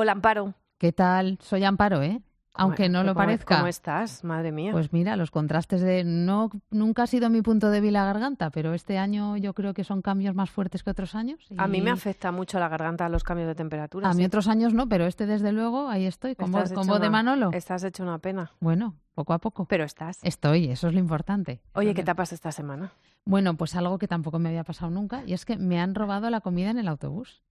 Hola, Amparo. ¿Qué tal? Soy Amparo, ¿eh? Aunque no lo parezca. ¿Cómo estás? Madre mía. Pues mira, los contrastes de... No, nunca ha sido mi punto débil la garganta, pero este año yo creo que son cambios más fuertes que otros años. A mí me afecta mucho la garganta los cambios de temperatura. A mí otros años no, pero este desde luego, ahí estoy, con voz, de Manolo. Estás hecho una pena. Bueno, poco a poco. Pero estás. Estoy, eso es lo importante. Oye, ¿qué te pasa esta semana? Bueno, pues algo que tampoco me había pasado nunca, y es que me han robado la comida en el autobús.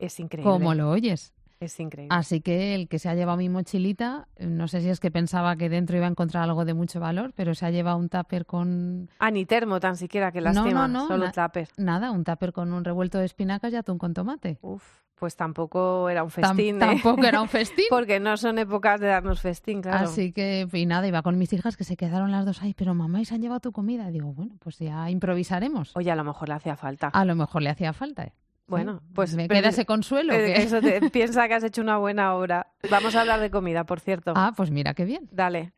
Es increíble. Como lo oyes. Es increíble. Así que el que se ha llevado mi mochilita, no sé si es que pensaba que dentro iba a encontrar algo de mucho valor, pero se ha llevado un tupper con... Ah, ni termo tan siquiera, que lástima, no, no, no, solo tupper. Nada, un tupper con un revuelto de espinacas y atún con tomate. Uf, pues tampoco era un festín. ¿eh? Tampoco era un festín. Porque no son épocas de darnos festín, claro. Así que, y nada, iba con mis hijas que se quedaron las dos ahí, pero mamá, ¿y se han llevado tu comida? Y digo, bueno, pues ya improvisaremos. Oye, a lo mejor le hacía falta. A lo mejor le hacía falta, ¿eh? Bueno, pues me queda ese consuelo. Eso te, piensa que has hecho una buena obra. Vamos a hablar de comida, por cierto. Ah, pues mira qué bien. Dale.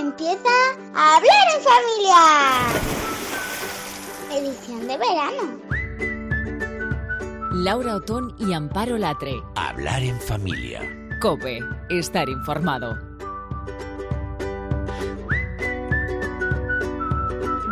Empieza a hablar en familia. Edición de verano. Laura Otón y Amparo Latre. Hablar en familia. Cope, estar informado.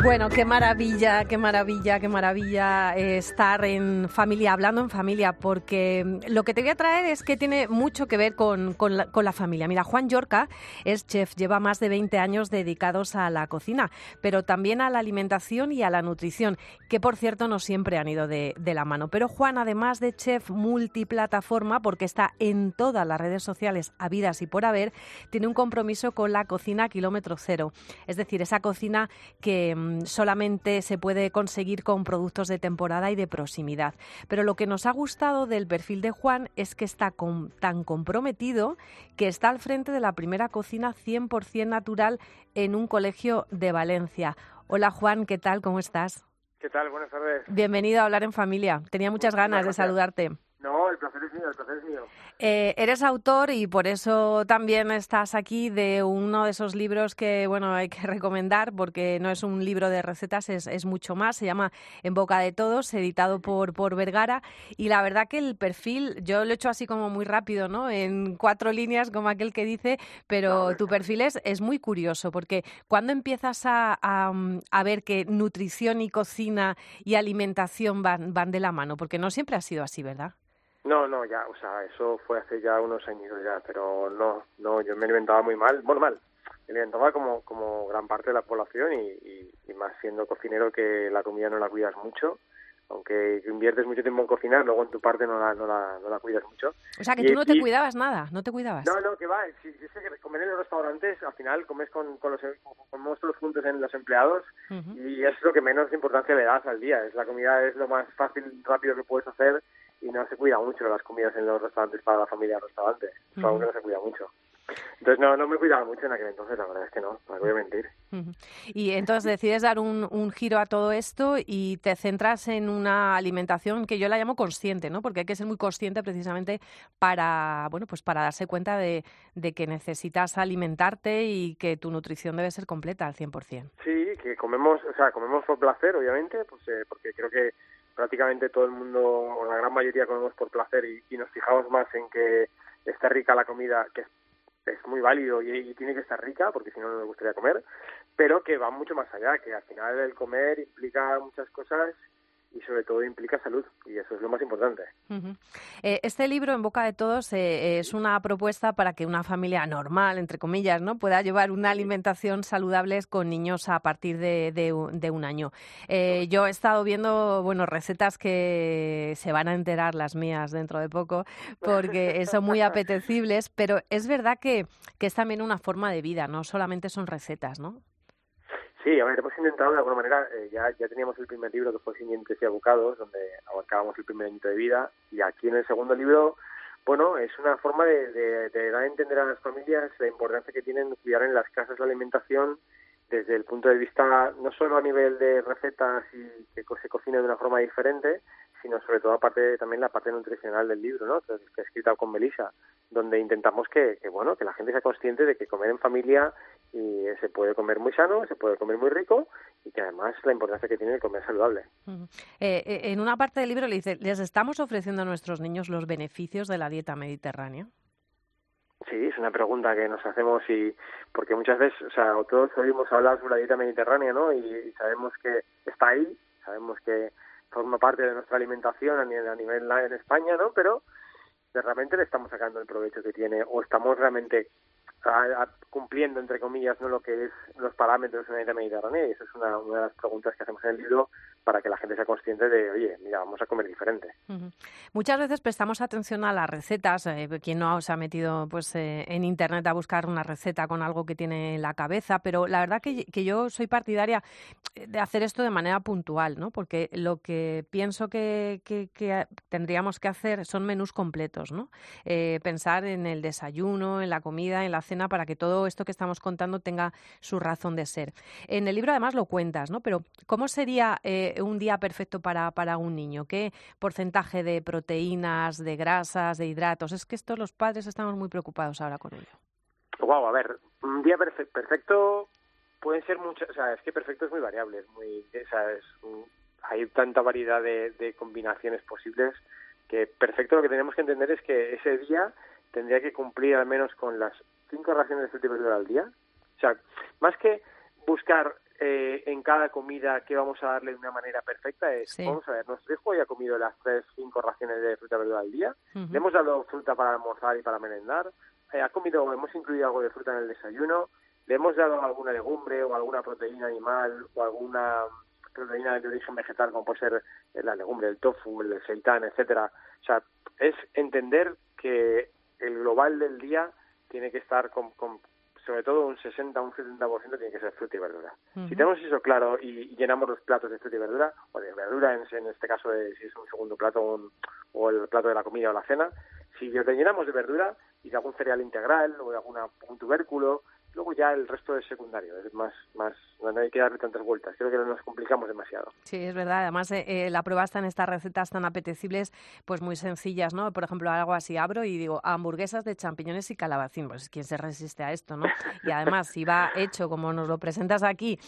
Bueno, qué maravilla, qué maravilla, qué maravilla eh, estar en familia, hablando en familia, porque lo que te voy a traer es que tiene mucho que ver con, la, familia. Mira, Juan Yorca es chef, lleva más de 20 años dedicados a la cocina, pero también a la alimentación y a la nutrición, que por cierto no siempre han ido de, de la mano. Pero Juan, además de chef multiplataforma, porque está en todas las redes sociales habidas y por haber, tiene un compromiso con la cocina kilómetro cero, es decir, esa cocina que solamente se puede conseguir con productos de temporada y de proximidad. Pero lo que nos ha gustado del perfil de Juan es que está tan comprometido que está al frente de la primera cocina 100% natural en un colegio de Valencia. Hola Juan, ¿qué tal? ¿Cómo estás? ¿Qué tal? Buenas tardes. Bienvenido a Hablar en Familia. Tenía muchas ganas de saludarte. No, el placer es mío, el placer es mío. Eh, eres autor y por eso también estás aquí de uno de esos libros que bueno hay que recomendar porque no es un libro de recetas, es, es mucho más. Se llama En boca de todos, editado por, por Vergara. Y la verdad que el perfil, yo lo he hecho así como muy rápido, ¿no? En cuatro líneas, como aquel que dice, pero tu perfil es, es muy curioso porque cuando empiezas a, a, a ver que nutrición y cocina y alimentación van, van de la mano, porque no siempre ha sido así, ¿verdad? No, no, ya, o sea, eso fue hace ya unos años ya, pero no, no, yo me alimentaba muy mal, bueno, mal, me alimentaba como, como gran parte de la población y, y, más siendo cocinero que la comida no la cuidas mucho, aunque inviertes mucho tiempo en cocinar, luego en tu parte no la, no la, no la cuidas mucho. O sea, que tú no te cuidabas nada, no te cuidabas. No, no, que va, si, sé que comer en los restaurantes, al final comes con, con los, comemos todos juntos en los empleados y es lo que menos importancia le das al día, es la comida es lo más fácil, rápido que puedes hacer y no se cuida mucho las comidas en los restaurantes para la familia del restaurante. Es algo que no se cuida mucho. Entonces no, no me cuidaba mucho en aquel entonces, la verdad es que no, no voy a mentir. Y entonces decides dar un, un, giro a todo esto y te centras en una alimentación que yo la llamo consciente, ¿no? Porque hay que ser muy consciente precisamente para, bueno, pues para darse cuenta de, de que necesitas alimentarte y que tu nutrición debe ser completa al 100%. Sí, que comemos, o sea, comemos por placer, obviamente, pues eh, porque creo que prácticamente todo el mundo, o la gran mayoría, comemos por placer y, nos fijamos más en que esté rica la comida, que es, muy válido y, tiene que estar rica, porque si no, no nos gustaría comer, pero que va mucho más allá, que al final el comer implica muchas cosas y sobre todo implica salud y eso es lo más importante. Eh, este libro en boca de todos eh, es una propuesta para que una familia normal, entre comillas, no pueda llevar una alimentación saludable con niños a partir de, de, un año. Eh, yo he estado viendo bueno recetas que se van a enterar las mías dentro de poco porque son muy apetecibles, pero es verdad que, que es también una forma de vida, no solamente son recetas, ¿no? Sí, a ver, hemos intentado de alguna manera, eh, ya, ya teníamos el primer libro que fue Sin dientes y abocados, donde abarcábamos el primer año de vida, y aquí en el segundo libro, bueno, es una forma de, de, dar a entender a las familias la importancia que tienen cuidar en las casas la alimentación desde el punto de vista no solo a nivel de recetas y que se cocine de una forma diferente, sino sobre todo aparte también la parte nutricional del libro, ¿no? Que, que he escrito con Melissa, donde intentamos que, que, bueno, que la gente sea consciente de que comer en familia y se puede comer muy sano, se puede comer muy rico y que además la importancia que tiene el comer saludable. eh, eh, en una parte del libro le dice, ¿les estamos ofreciendo a nuestros niños los beneficios de la dieta mediterránea? Sí, es una pregunta que nos hacemos y porque muchas veces, o sea, todos oímos hablar sobre la dieta mediterránea, ¿no? Y, y sabemos que está ahí, sabemos que forma parte de nuestra alimentación a nivel, a nivel en España, ¿no? Pero realmente le estamos sacando el provecho que tiene o estamos realmente a, cumpliendo, entre comillas, no lo que es los parámetros de una dieta mediterránea. Y esa es una de las preguntas que hacemos en el libro para que la gente sea consciente de, oye, mira, vamos a comer diferente. Muchas veces prestamos atención a las recetas. Eh, quien no se ha metido pues eh, en internet a buscar una receta con algo que tiene en la cabeza, pero la verdad que, que, yo soy partidaria de hacer esto de manera puntual, ¿no? Porque lo que pienso que, que, tendríamos que hacer son menús completos, ¿no? Eh, pensar en el desayuno, en la comida, en la cena, para que todo esto que estamos contando tenga su razón de ser. En el libro además lo cuentas, ¿no? Pero ¿cómo sería un día perfecto para, para un niño? ¿Qué porcentaje de proteínas, de grasas, de hidratos? Es que estos los padres estamos muy preocupados ahora con ello. Wow, a ver, un día perfecto, pueden ser muchas, o sea, es que perfecto es muy variable, es muy, o sea, es, hay tanta variedad de, combinaciones posibles que perfecto lo que tenemos que entender es que ese día tendría que cumplir al menos con las cinco raciones de verdura al día. O sea, más que buscar eh, en cada comida qué vamos a darle de una manera perfecta, es, sí. vamos a ver, nuestro hijo ya ha comido las tres, cinco raciones de fruta verdura al día, uh -huh. le hemos dado fruta para almorzar y para merendar, eh, ha comido, hemos incluido algo de fruta en el desayuno, le hemos dado alguna legumbre o alguna proteína animal o alguna proteína de origen vegetal como puede ser la legumbre, el tofu, el seitán, etcétera. O sea, es entender que el global del día tiene que estar con, con sobre todo un 60, un 70% tiene que ser fruta y verdura. Uh -huh. Si tenemos eso claro y, llenamos los platos de fruta y verdura, o de verdura en, en este caso de si es un segundo plato un, o el plato de la comida o la cena, si lo llenamos de verdura y de algún cereal integral o de alguna, un tubérculo, luego ya el resto es secundario, es más, más, no hay que darle tantas vueltas, creo que nos complicamos demasiado. Sí, es verdad, además eh, eh, la prueba está en estas recetas tan apetecibles, pues muy sencillas, ¿no? Por ejemplo, algo así, abro y digo, hamburguesas de champiñones y calabacín, pues ¿quién se resiste a esto, no? Y además, si va hecho como nos lo presentas aquí,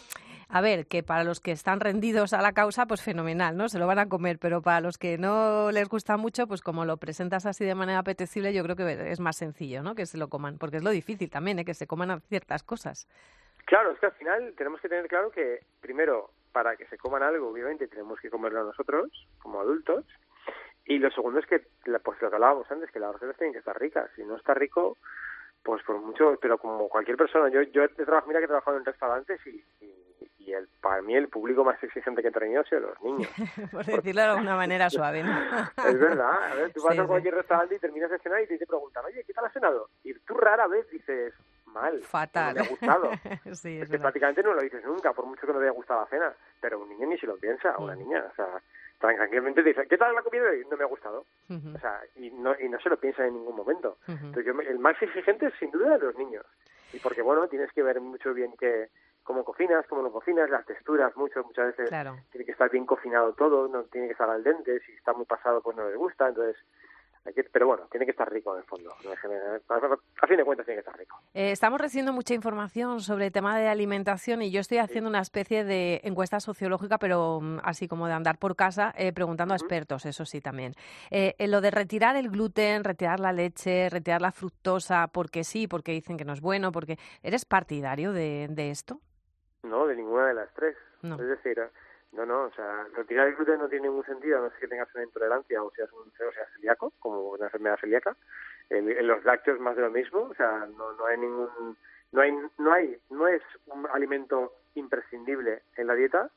a ver, que para los que están rendidos a la causa, pues fenomenal, ¿no? Se lo van a comer, pero para los que no les gusta mucho, pues como lo presentas así de manera apetecible, yo creo que es más sencillo, ¿no? Que se lo coman, porque es lo difícil también, ¿eh? Que se coman ciertas cosas. Claro, es que al final tenemos que tener claro que, primero, para que se coman algo, obviamente, tenemos que comerlo nosotros, como adultos, y lo segundo es que, pues lo que hablábamos antes, que las recetas tienen que estar ricas. Si no está rico, pues por mucho, pero como cualquier persona, yo yo he trabajado, mira que he trabajado en restaurantes y, y, y el, para mí el público más exigente que he tenido ha sido los niños. por decirlo de alguna manera suave, ¿no? es verdad, a ver, tú vas sí, a cualquier sí. restaurante y terminas de cenar y te, te preguntan, oye, ¿qué tal has cenado? Y tú rara vez dices, mal, fatal, no me ha gustado. sí, es, es que prácticamente no lo dices nunca, por mucho que no te haya gustado la cena, pero un niño ni se lo piensa, o una niña, o sea, tranquilamente dice, ¿qué tal la comida hoy? No me ha gustado. Uh -huh. O sea, y no, y no se lo piensa en ningún momento. Uh -huh. Entonces, yo, el más exigente es sin duda de los niños. Y porque, bueno, tienes que ver mucho bien que cómo cocinas, cómo no cocinas, las texturas, mucho, muchas veces claro. tiene que estar bien cocinado todo, no tiene que estar al dente, si está muy pasado pues no les gusta, entonces que, pero bueno, tiene que estar rico en el fondo. A fin de cuentas tiene que estar rico. Eh, estamos recibiendo mucha información sobre el tema de alimentación y yo estoy haciendo sí. una especie de encuesta sociológica, pero um, así como de andar por casa, eh, preguntando uh -huh. a expertos, eso sí también. Eh, lo de retirar el gluten, retirar la leche, retirar la fructosa, porque sí, porque dicen que no es bueno, porque ¿eres partidario de, de esto? No, de ninguna de las tres. No. Es decir, no, no, o sea, retirar el gluten no tiene ningún sentido, a no ser que tengas una intolerancia o seas, un, o seas celíaco, como una enfermedad celíaca. En, en, los lácteos más de lo mismo, o sea, no, no hay ningún, no hay, no hay, no es un alimento imprescindible en la dieta,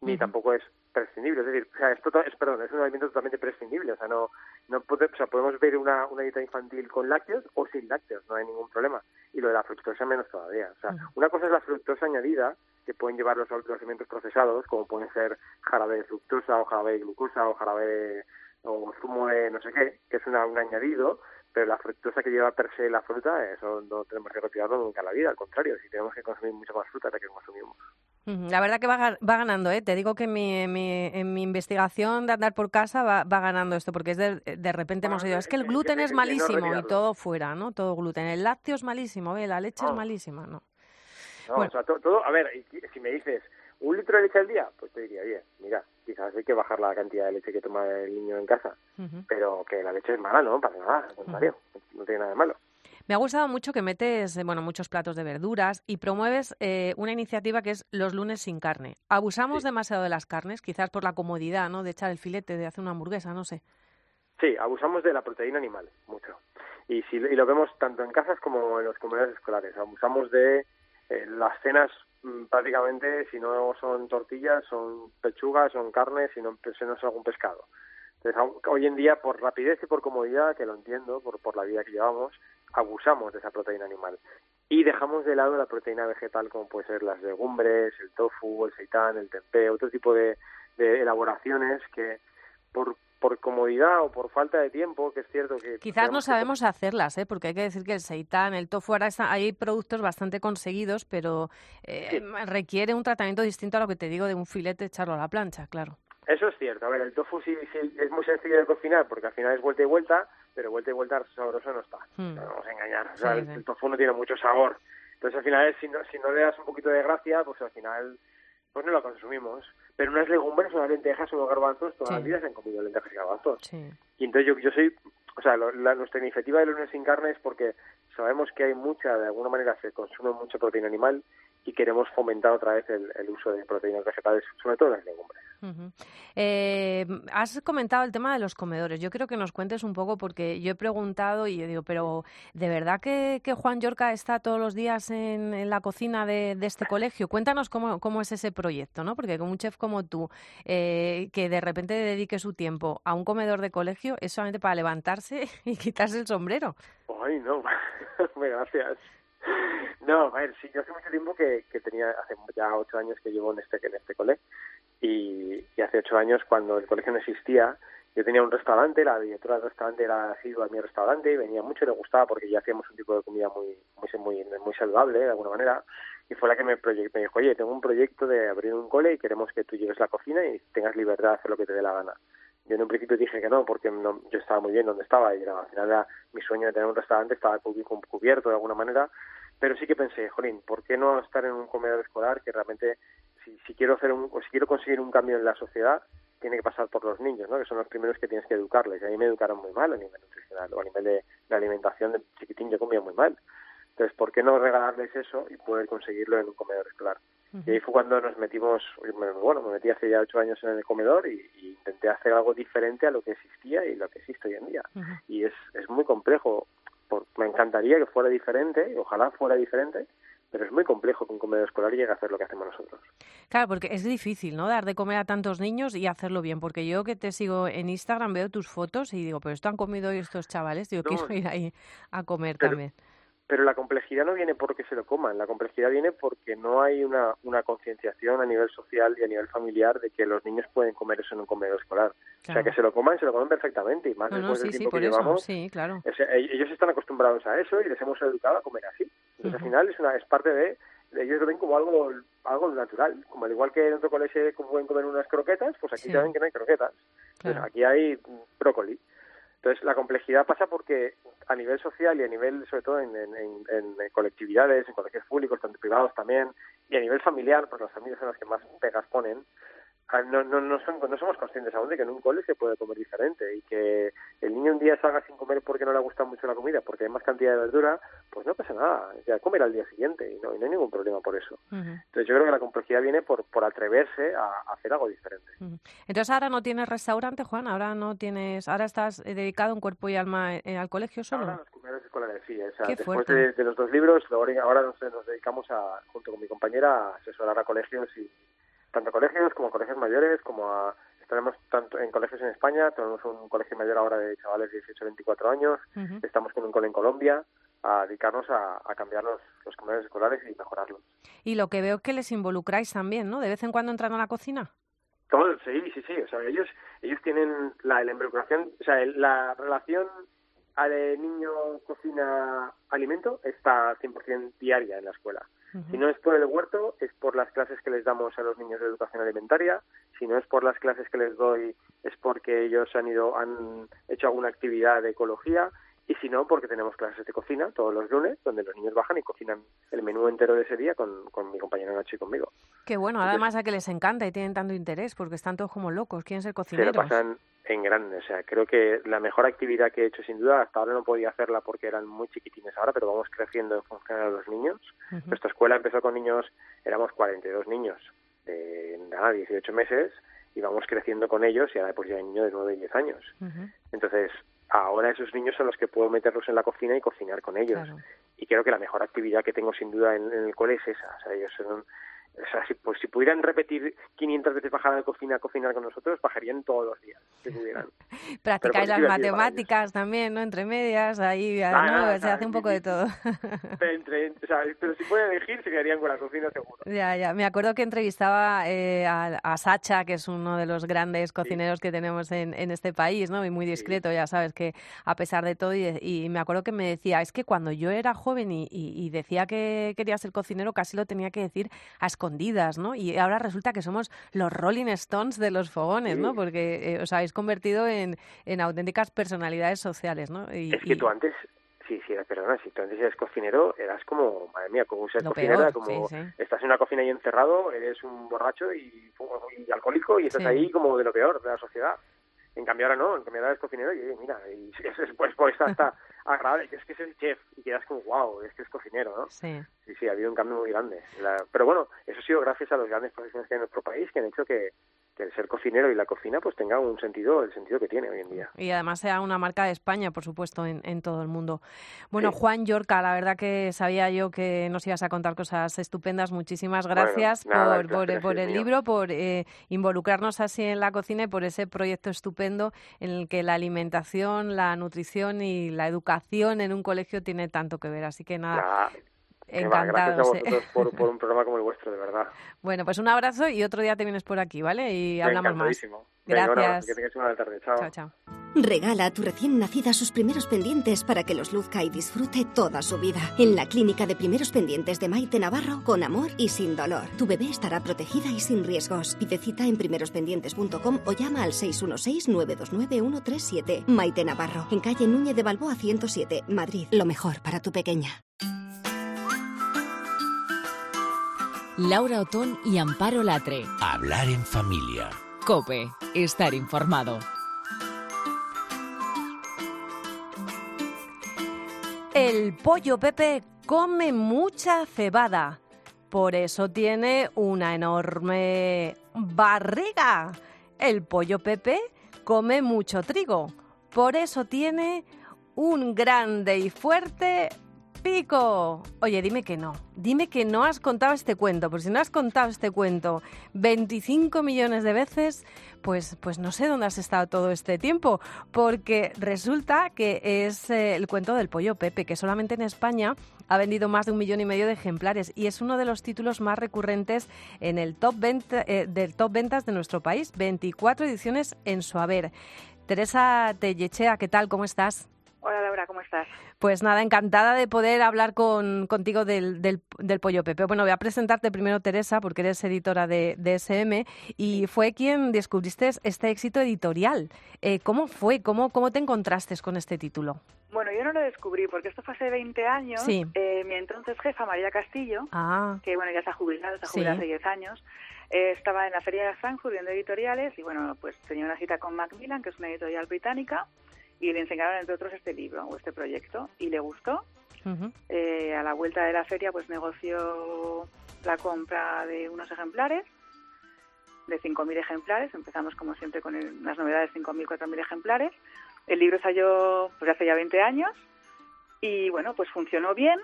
ni uh -huh. tampoco es prescindible, es decir, o sea, es, es, perdón, es un alimento totalmente prescindible, o sea, no, no puede, o sea, podemos ver una, una dieta infantil con lácteos o sin lácteos, no hay ningún problema. Y lo de la fructosa menos todavía, o sea, uh -huh. una cosa es la fructosa añadida, que pueden llevar los, los alimentos procesados, como pueden ser jarabe de fructosa o jarabe de glucosa o jarabe de, o zumo de no sé qué, que es una, un añadido, pero la fructosa que lleva per se la fruta, eso no tenemos que retirarlo nunca en la vida, al contrario, si tenemos que consumir mucha más fruta de la que consumimos. La verdad que va, va ganando, ¿eh? Te digo que mi, mi- en mi investigación de andar por casa va, va ganando esto, porque es de, de repente hemos oído, es que el gluten es es de no malísimo y todo fuera, ¿no? Todo gluten. El lácteo es malísimo, ¿ve? La leche es malísima, ¿no? No, Bueno. o sea, to- todo, a ver, si me dices un litro de leche al día, pues te diría, oye, mira, quizás hay que bajar la cantidad de leche que toma el niño en casa, pero que la leche es mala, ¿no? Para nada, al contrario, no tiene nada de malo. Me ha gustado mucho que metes, eh, bueno, muchos platos de verduras y promueves eh, una iniciativa que es los lunes sin carne. Abusamos Sí. demasiado de las carnes, quizás por la comodidad, ¿no? De echar el filete, de hacer una hamburguesa, no sé. Sí, abusamos de la proteína animal, mucho. Y, si, y lo vemos tanto en casas como en los comedores escolares. Abusamos de eh, las cenas mm, prácticamente, si no son tortillas, son pechugas, son carnes, si no, si no es algún pescado. Entonces, hoy en día, por rapidez y por comodidad, que lo entiendo, por, por la vida que llevamos, abusamos de esa proteína animal. Y dejamos de lado la proteína vegetal, como puede ser las legumbres, el tofu, el seitán, el tempeh, otro tipo de, de elaboraciones que por, por comodidad o por falta de tiempo, que es cierto que... Quizás no que- sabemos hacerlas, ¿eh? porque hay que decir que el seitán, el tofu, ahora está- hay productos bastante conseguidos, pero eh, requiere un tratamiento distinto a lo que te digo de un filete echarlo a la plancha, claro. Eso es cierto. A ver, el tofu sí, sí es muy sencillo de cocinar porque al final es vuelta y vuelta, pero vuelta y vuelta sabroso no está. Hmm. No nos vamos a engañar. O sea, Sí, el, sí. el tofu no tiene mucho sabor. Entonces al final, si no, si no le das un poquito de gracia, pues al final pues no lo consumimos. Pero unas legumbres, unas lentejas, unos garbanzos, todas Sí. las vidas han comido lentejas y garbanzos. Y entonces yo, yo soy, o sea, lo- la, nuestra iniciativa de lunes sin carne es porque sabemos que hay mucha, de alguna manera se consume mucha proteína animal y queremos fomentar otra vez el, el uso de proteínas vegetales, sobre todo las legumbres. Eh, has comentado el tema de los comedores. Yo quiero que nos cuentes un poco porque yo he preguntado y yo digo, pero ¿de verdad que, que Juan Yorca está todos los días en, en la cocina de, de este colegio? Cuéntanos cómo, cómo es ese proyecto, ¿no? Porque como un chef como tú, eh, que de repente dedique su tiempo a un comedor de colegio, es solamente para levantarse y quitarse el sombrero. Ay, no, gracias. No, a ver, sí, yo hace mucho tiempo que, que tenía, hace ya ocho años que llevo en este, en este cole, y, y hace ocho años cuando el colegio no existía, yo tenía un restaurante, la directora del restaurante era asidua a mi restaurante y venía mucho y le gustaba porque ya hacíamos un tipo de comida muy, muy, muy, muy saludable de alguna manera, y fue la que me, me dijo, oye, tengo un proyecto de abrir un cole y queremos que tú lleves la cocina y tengas libertad de hacer lo que te dé la gana. Yo en un principio dije que no, porque no, yo estaba muy bien donde estaba y al final era mi sueño de tener un restaurante, estaba cubi- cu- cubierto de alguna manera, pero sí que pensé, jolín, ¿por qué no estar en un comedor escolar que realmente, si, si quiero hacer un, o si quiero conseguir un cambio en la sociedad, tiene que pasar por los niños, ¿no? Que son los primeros que tienes que educarles. Y a mí me educaron muy mal a nivel nutricional o a nivel de, de alimentación de chiquitín yo comía muy mal. Entonces, ¿por qué no regalarles eso y poder conseguirlo en un comedor escolar? Y ahí fue cuando nos metimos, bueno, me metí hace ya ocho años en el comedor y, y intenté hacer algo diferente a lo que existía y lo que existe hoy en día. Y es, es muy complejo. Por, me encantaría que fuera diferente, y ojalá fuera diferente, pero es muy complejo que un comedor escolar llegue a hacer lo que hacemos nosotros. Claro, porque es difícil, ¿no? Dar de comer a tantos niños y hacerlo bien. Porque yo que te sigo en Instagram veo tus fotos y digo, pero esto han comido hoy estos chavales. Digo, No, quiero ir ahí a comer pero- también. Pero la complejidad no viene porque se lo coman, la complejidad viene porque no hay una, una concienciación a nivel social y a nivel familiar de que los niños pueden comer eso en un comedor escolar. O sea, que se lo coman, se lo comen perfectamente, y más No, no, después sí, del sí, tiempo por que eso. llevamos. Sí, claro. O sea, e- ellos están acostumbrados a eso y les hemos educado a comer así. Entonces, al final, es, una, es parte de, Ellos lo ven como algo algo natural. Como al igual que en otro colegio pueden comer unas croquetas, pues aquí Sí. saben que no hay croquetas. Pues Claro. aquí hay brócoli. Entonces, la complejidad pasa porque a nivel social y a nivel, sobre todo, en, colectividades, en colegios públicos, tanto privados también, y a nivel familiar, pues las familias son las que más pegas ponen, no, no, no, son- no somos conscientes aún de que en un cole se puede comer diferente y que el niño un día salga sin comer porque no le gusta mucho la comida, porque hay más cantidad de verdura, pues no pasa nada, ya comer al día siguiente y no, y no hay ningún problema por eso. Entonces yo creo que la complejidad viene por, por atreverse a, a hacer algo diferente. Entonces ahora no tienes restaurante, Juan, ahora no tienes, ahora estás eh, dedicado en cuerpo y alma eh, al colegio solo. Ahora los comedores escolares, sí. O sea, Qué después fuerte. de, de los dos libros, ahora ahora nos, nos dedicamos, a, junto con mi compañera, a asesorar a colegios, y tanto colegios como colegios mayores, como a... Estaremos tanto en colegios en España, tenemos un colegio mayor ahora de chavales de 18 24 años, estamos con un cole en Colombia, a dedicarnos a, a cambiar los, los comedores escolares y mejorarlos. Y lo que veo que les involucráis también, ¿no? De vez en cuando entran a la cocina. Todo, sí, sí, sí. O sea, ellos, ellos tienen la, la involucración, o sea, el- la relación a de niño cocina alimento está 100% diaria en la escuela. Si no es por el huerto, es por las clases que les damos a los niños de educación alimentaria. Si no es por las clases que les doy, es porque ellos han ido, han hecho alguna actividad de ecología y si no, porque tenemos clases de cocina todos los lunes, donde los niños bajan y cocinan el menú entero de ese día con, con mi compañero Nacho y conmigo. Qué bueno, además a que les encanta y tienen tanto interés, porque están todos como locos, quieren ser Se cocineros. lo pasan en grande, o sea, creo que la mejor actividad que he hecho sin duda, hasta ahora no podía hacerla porque eran muy chiquitines ahora, pero vamos creciendo en función de los niños. Ujú. Nuestra escuela empezó con niños, éramos 42 niños de nada, 18 meses, y vamos creciendo con ellos y ahora pues ya hay niños de 9 y 10 años. Ujú, Entonces, ahora esos niños son los que puedo meterlos en la cocina y cocinar con ellos. claro. Y creo que la mejor actividad que tengo sin duda en, en el cole es esa. O sea, ellos son, o sea, si, pues, si pudieran repetir 500 veces bajar a la cocina a cocinar con nosotros, bajarían todos los días, si pudieran. Practicáis las matemáticas también, ¿no? Entre medias, ahí Ah, ¿no? nada, se nada, hace un sí, poco sí, de sí. todo. Pero, entre, o sea, pero si pueden elegir, se quedarían con la cocina seguro. Ya, ya. Me acuerdo que entrevistaba eh, a, a Sacha, que es uno de los grandes cocineros que tenemos en, en este país, ¿no? Y muy discreto, ya sabes, que a pesar de todo, y, y me acuerdo que me decía, es que cuando yo era joven y, y- y decía que quería ser cocinero, casi lo tenía que decir a escondidas, ¿no? Y ahora resulta que somos los Rolling Stones de los fogones, ¿no? Porque eh, os habéis convertido en, en auténticas personalidades sociales, ¿no? Y- Es que y- tú antes, sí, sí, perdona, si tú antes eras cocinero, eras como, madre mía, como ser peor, era como, sí, sí. estás en una cocina ahí encerrado, eres un borracho y, y alcohólico y estás Sí. ahí como de lo peor de la sociedad. En cambio ahora no, en cambio ahora eres cocinero y mira, y es, es, pues, pues está, está agradable, que es que es el chef y quedas como, wow, es que es cocinero, ¿no? Sí. Sí, sí, ha habido un cambio muy grande. La- pero bueno, eso ha sido gracias a los grandes profesionales que hay en nuestro país que han hecho que, que el ser cocinero y la cocina pues tenga un sentido, el sentido que tiene hoy en día. Y además sea una marca de España, por supuesto, en, en todo el mundo. Bueno, Sí. Juan Yorca, la verdad que sabía yo que nos ibas a contar cosas estupendas. Muchísimas Bueno, gracias nada, por, el por, el mío. libro, por eh, involucrarnos así en la cocina y por ese proyecto estupendo en el que la alimentación, la nutrición y la educación en un colegio tiene tanto que ver. Así que nada, va, gracias a encantados. eh. vosotros por, por un programa como el vuestro, de verdad. Bueno, pues un abrazo y otro día te vienes por aquí, ¿vale? Y hablamos más. Encantadísimo. Venga, Gracias. que tengáis una buena tarde. Chao. Chao, chao. Regala a tu recién nacida sus primeros pendientes para que los luzca y disfrute toda su vida. En la clínica de primeros pendientes de Maite Navarro, con amor y sin dolor. Tu bebé estará protegida y sin riesgos. Pide cita en primerospendientes.com o llama al 616-929-137. Maite Navarro, en calle Núñez de Balboa 107, Madrid. Lo mejor para tu pequeña. Laura Otón y Amparo Latre. Hablar en familia. Cope, estar informado. El pollo Pepe come mucha cebada, por eso tiene una enorme barriga. El pollo Pepe come mucho trigo, por eso tiene un grande y fuerte pico. Oye, dime que no, dime que no has contado este cuento, porque si no has contado este cuento 25 millones de veces, pues, pues no sé dónde has estado todo este tiempo, porque resulta que es eh, el cuento del pollo Pepe, que solamente en España ha vendido más de un millón y medio de ejemplares y es uno de los títulos más recurrentes en el top venta- eh, del top ventas de nuestro país, 24 ediciones en su haber. Teresa Tellechea, ¿qué tal? ¿Cómo estás? Hola Laura, ¿cómo estás? Pues nada, encantada de poder hablar con, contigo del, del, del Pollo Pepe. Bueno, voy a presentarte primero, Teresa, porque eres editora de, de SM y fue quien descubriste este éxito editorial. Eh, ¿Cómo fue? ¿Cómo, ¿Cómo te encontraste con este título? Bueno, yo no lo descubrí porque esto fue hace 20 años. Sí. Eh, mi entonces jefa, María Castillo, Ah, que bueno, ya se ha jubilado, se ha Sí. jubilado hace 10 años, eh, estaba en la Feria de Frankfurt viendo editoriales y bueno, pues tenía una cita con Macmillan, que es una editorial británica, y le enseñaron entre otros este libro o este proyecto y le gustó. ujú, Eh, a la vuelta de la feria pues negoció la compra de unos ejemplares, de 5.000 ejemplares. Empezamos como siempre con el- las novedades 5.000, 4.000 ejemplares. El libro salió pues hace ya 20 años y bueno, pues funcionó bien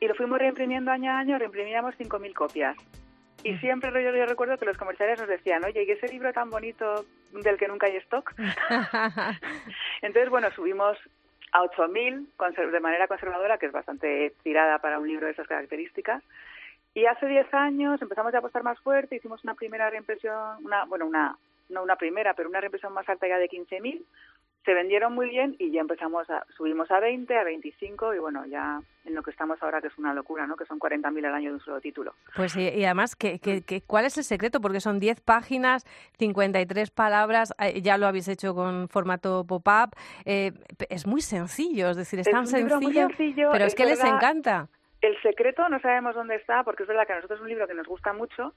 y lo fuimos reimprimiendo año a año, reimprimíamos 5.000 copias. Y siempre yo, yo recuerdo que los comerciales nos decían, oye, ¿y ese libro tan bonito del que nunca hay stock? Entonces, bueno, subimos a 8.000 conser- de manera conservadora, que es bastante tirada para un libro de esas características. Y hace 10 años empezamos a apostar más fuerte, hicimos una primera reimpresión, una, bueno, una, no una primera, pero una reimpresión más alta ya de 15.000. se vendieron muy bien y ya empezamos a, subimos a 20, a 25 y bueno, ya en lo que estamos ahora que es una locura, ¿no? Que son 40.000 al año de un solo título. Pues y, y además, ¿qué, qué, qué, cuál es el secreto? Porque son 10 páginas, 53 palabras, eh, ya lo habéis hecho con formato pop-up, eh, es muy sencillo, es decir, es, Es tan sencillo, sencillo, pero es es que les encanta. El secreto no sabemos dónde está porque es verdad que a nosotros es un libro que nos gusta mucho,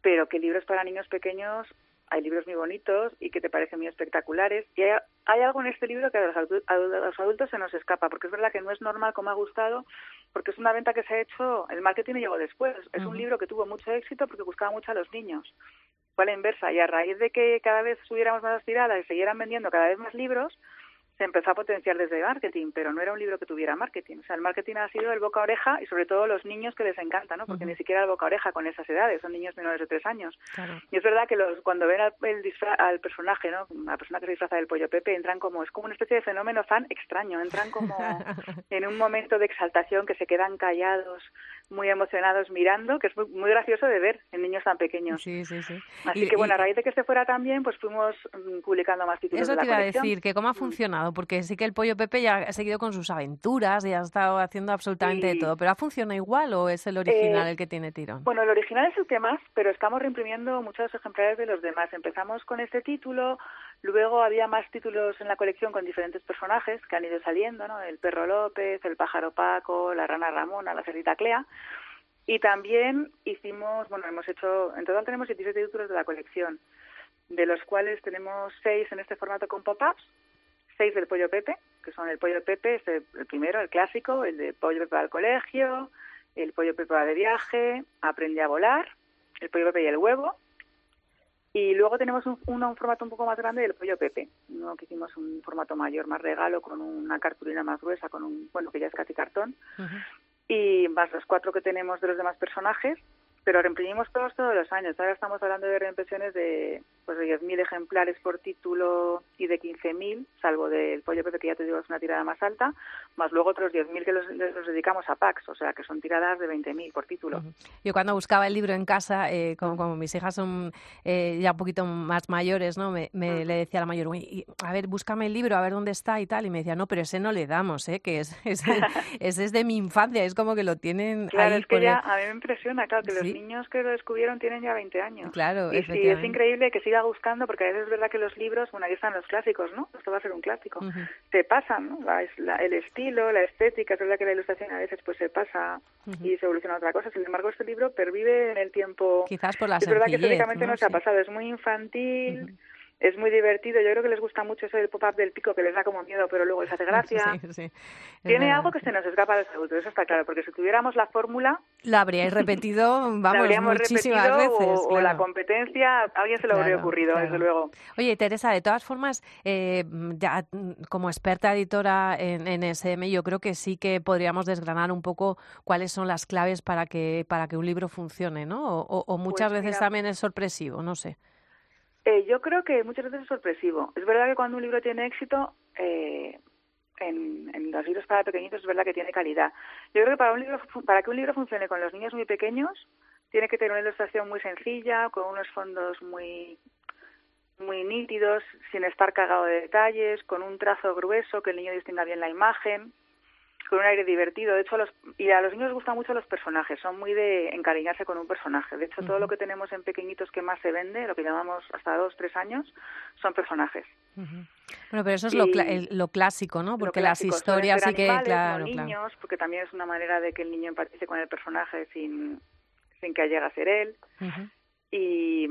pero que libros para niños pequeños hay libros muy bonitos y que te parecen muy espectaculares. Y hay, hay algo en este libro que a los, a los adultos se nos escapa, porque es verdad que no es normal como ha gustado, porque es una venta que se ha hecho, el marketing llegó después. Es un libro que tuvo mucho éxito porque buscaba mucho a los niños. Fue a la inversa. Y a raíz de que cada vez subiéramos más las tiradas y siguieran vendiendo cada vez más libros, se empezó a potenciar desde marketing, pero no era un libro que tuviera marketing. O sea, el marketing ha sido el boca a oreja y sobre todo los niños que les encanta, ¿no? Porque ni siquiera el boca a oreja con esas edades, son niños menores de tres años. Claro. Y es verdad que los, cuando ven al, el disfra- al personaje, ¿no? La persona que se disfraza del pollo Pepe, entran como, es como una especie de fenómeno fan extraño, entran como en un momento de exaltación que se quedan callados, muy emocionados mirando, que es muy, muy gracioso de ver en niños tan pequeños. Sí, sí, sí. Así Y- que bueno, y- a raíz de que este fuera tan bien, pues fuimos mm, publicando más títulos Eso de la te iba a decir, que cómo ha Mm. funcionado, porque sí que el Pollo Pepe ya ha seguido con sus aventuras y ha estado haciendo absolutamente de todo, pero ¿ha funcionado igual o es el original Eh, el que tiene tirón? Bueno, el original es el que más, pero estamos reimprimiendo muchos ejemplares de los demás. Empezamos con este título, luego había más títulos en la colección con diferentes personajes que han ido saliendo, ¿no? El perro López, el pájaro Paco, la rana Ramona, la cerrita Clea. Y también hicimos, bueno, hemos hecho, en total tenemos 17 títulos de la colección, de los cuales tenemos 6 en este formato con pop-ups, 6 del Pollo Pepe, que son el Pollo Pepe, este, el primero, el clásico, el de Pollo Pepe al colegio, el Pollo Pepe va de viaje, Aprende a volar, el Pollo Pepe y el huevo, y luego tenemos un, uno, un formato un poco más grande del Pollo Pepe, uno que hicimos un formato mayor, más regalo, con una cartulina más gruesa, con un, bueno, que ya es casi cartón, y más los cuatro que tenemos de los demás personajes, pero reimprimimos todos todos los años. Ahora estamos hablando de reimpresiones de pues de 10.000 ejemplares por título y de 15.000, salvo del Pollo Pepe, que ya te digo es una tirada más alta, más luego otros 10.000 que los, los dedicamos a packs, o sea que son tiradas de 20.000 por título. Ujú. Yo cuando buscaba el libro en casa, eh, como, como mis hijas son eh, ya un poquito más mayores, ¿no? Me, me- le decía a la mayor, "Uy, y, a ver, búscame el libro, a ver dónde está y tal. Y me decía, no, pero ese no le damos, ¿eh? Que es, ese, ese es de mi infancia, es como que lo tienen Claro, ahí es que ya el- a mí me impresiona, claro, que Sí. los niños que lo descubrieron tienen ya 20 años. Claro, y sí, es increíble que siga gustando, porque a veces es verdad que los libros, bueno, ahí están los clásicos, ¿no? Esto va a ser un clásico. Se pasan, ¿no? La- la- el estilo, la estética, es verdad que la ilustración a veces pues se pasa y se evoluciona a otra cosa. Sin embargo, este libro pervive en el tiempo. Quizás por la es verdad que sencillez, estéticamente ¿no? no, se ha pasado, es muy infantil. Es muy divertido, yo creo que les gusta mucho eso del pop-up del pico que les da como miedo, pero luego les hace gracia. Sí, sí, Tiene verdad. algo que se nos escapa a los adultos, eso está claro, porque si tuviéramos la fórmula, La habríais repetido, la vamos, habríamos muchísimas repetido veces. o, o la competencia, a alguien se lo habría Claro, ocurrido, claro. desde luego. Oye, Teresa, de todas formas, eh, ya como experta editora en, en SM, yo creo que sí que podríamos desgranar un poco cuáles son las claves para que para que un libro funcione, ¿no? O, o- o muchas Pues veces mira, también es sorpresivo, no sé. Eh, yo creo que muchas veces es sorpresivo. Es verdad que cuando un libro tiene éxito, eh, en, los libros para pequeñitos es verdad que tiene calidad. Yo creo que para, un libro, para que un libro funcione con los niños muy pequeños, tiene que tener una ilustración muy sencilla, con unos fondos muy muy nítidos, sin estar cagado de detalles, con un trazo grueso, que el niño distinga bien la imagen, con un aire divertido. De hecho, a los, y a los niños les gustan mucho los personajes, son muy de encariñarse con un personaje. De hecho, todo lo que tenemos en pequeñitos que más se vende, lo que llamamos hasta dos, tres años, son personajes. Ujú. Bueno, pero eso es lo, el- lo clásico, ¿no? Porque las clásico, historias sí que, animales, claro, no claro. niños, porque también es una manera de que el niño empatice con el personaje sin, sin que llegue a ser él. Y,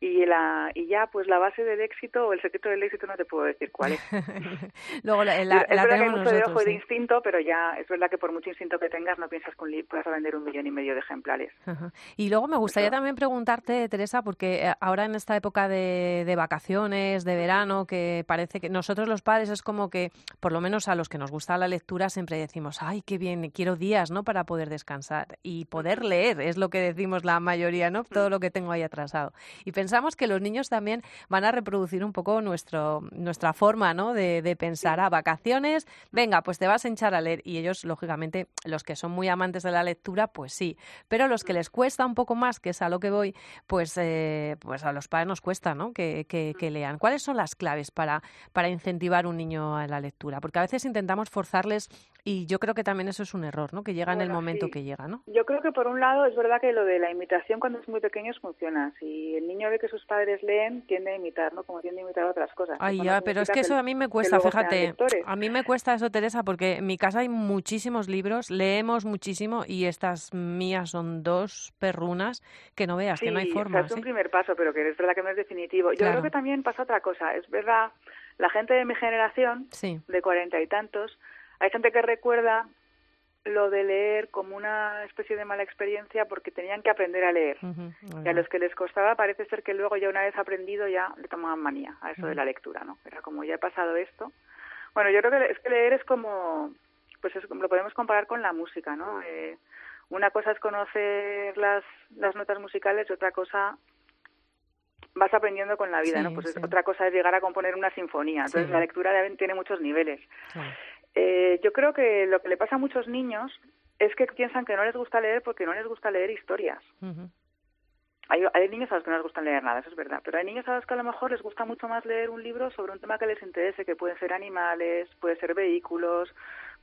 y, la, y ya, pues la base del éxito o el secreto del éxito no te puedo decir cuál es. Luego la, la- es la verdad que hay mucho de ojo y de instinto, pero ya es verdad que por mucho instinto que tengas no piensas que a vender un millón y medio de ejemplares. Ajá. Y luego me gustaría también preguntarte, Teresa, porque eh, ahora en esta época de, de vacaciones, de verano, que parece que nosotros los padres es como que, por lo menos a los que nos gusta la lectura, siempre decimos, ay, qué bien, quiero días, ¿no? Para poder descansar y poder leer, es lo que decimos la mayoría, ¿no? Todo lo que tengo ahí atrasado. Y pensamos que los niños también van a reproducir un poco nuestro, nuestra forma ¿no? de, de pensar. A vacaciones, venga, pues te vas a hinchar a leer. Y ellos, lógicamente, los que son muy amantes de la lectura, pues sí. Pero los que les cuesta un poco más, que es a lo que voy, pues, eh, pues a los padres nos cuesta ¿no? que, que, que lean. ¿Cuáles son las claves para, para incentivar un niño a la lectura? Porque a veces intentamos forzarles y yo creo que también eso es un error, ¿no? Que llega en el momento sí. que llega, ¿no? Yo creo que por un lado es verdad que lo de la imitación cuando es muy pequeño funciona. Si el niño ve que sus padres leen, tiende a imitar, ¿no? Como tiende a imitar otras cosas. Ay, ya, pero es que eso a mí me cuesta, fíjate. A mí me cuesta eso, Teresa, porque en mi casa hay muchísimos libros, leemos muchísimo y estas mías son dos perrunas que no veas, que no hay Sí, o sea, forma. es un primer paso, pero que es verdad que no es definitivo. Yo Claro. creo que también pasa otra cosa. Es verdad, la gente de mi generación, Sí. de cuarenta y tantos, hay gente que recuerda lo de leer como una especie de mala experiencia porque tenían que aprender a leer. Y a los que les costaba parece ser que luego ya una vez aprendido ya le tomaban manía a eso de la lectura, ¿no? Era como ya he pasado esto. Bueno, yo creo que es que leer es como, pues es, lo podemos comparar con la música, ¿no? Eh, una cosa es conocer las, las notas musicales y otra cosa vas aprendiendo con la vida, Sí, ¿no? Pues es- sí. otra cosa es llegar a componer una sinfonía. Entonces Sí. la lectura tiene muchos niveles. Eh, yo creo que lo que le pasa a muchos niños es que piensan que no les gusta leer porque no les gusta leer historias. Ujú. Hay, hay niños a los que no les gusta leer nada, eso es verdad, pero hay niños a los que a lo mejor les gusta mucho más leer un libro sobre un tema que les interese, que pueden ser animales, puede ser vehículos,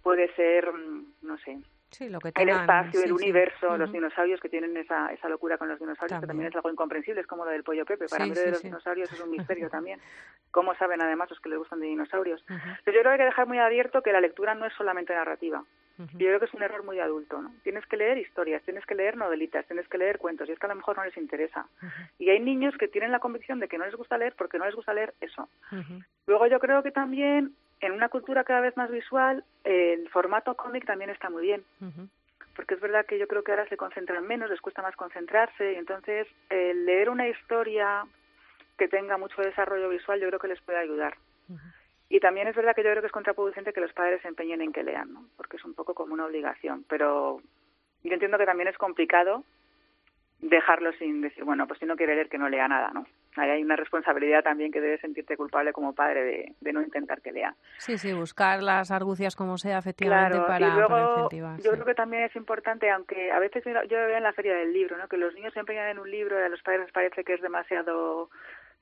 puede ser, mm, no sé, Sí, lo que el espacio, el sí. universo, los dinosaurios que tienen esa, esa locura con los dinosaurios, que También. es algo incomprensible, es como lo del pollo Pepe. Para mí de los dinosaurios es un misterio también. ¿Cómo saben además los que les gustan de dinosaurios? Pero yo creo que hay que dejar muy abierto que la lectura no es solamente narrativa. Yo creo que es un error muy adulto, ¿no? Tienes que leer historias, tienes que leer novelitas, tienes que leer cuentos, y es que a lo mejor no les interesa. Y hay niños que tienen la convicción de que no les gusta leer porque no les gusta leer eso. Luego yo creo que también en una cultura cada vez más visual, el formato cómic también está muy bien. Porque es verdad que yo creo que ahora se concentran menos, les cuesta más concentrarse, y entonces el leer una historia que tenga mucho desarrollo visual yo creo que les puede ayudar. Y también es verdad que yo creo que es contraproducente que los padres se empeñen en que lean, ¿no? Porque es un poco como una obligación. Pero yo entiendo que también es complicado dejarlo sin decir, bueno, pues si no quiere leer, que no lea nada, ¿no? Ahí hay una responsabilidad también que debes sentirte culpable como padre de, de no intentar que lea. Sí, sí, buscar las argucias como sea, efectivamente, Claro, para, y luego para incentivar. yo sí. creo que también es importante, aunque a veces yo veo en la feria del libro, ¿no? que los niños se empeñan en un libro y a los padres les parece que es demasiado,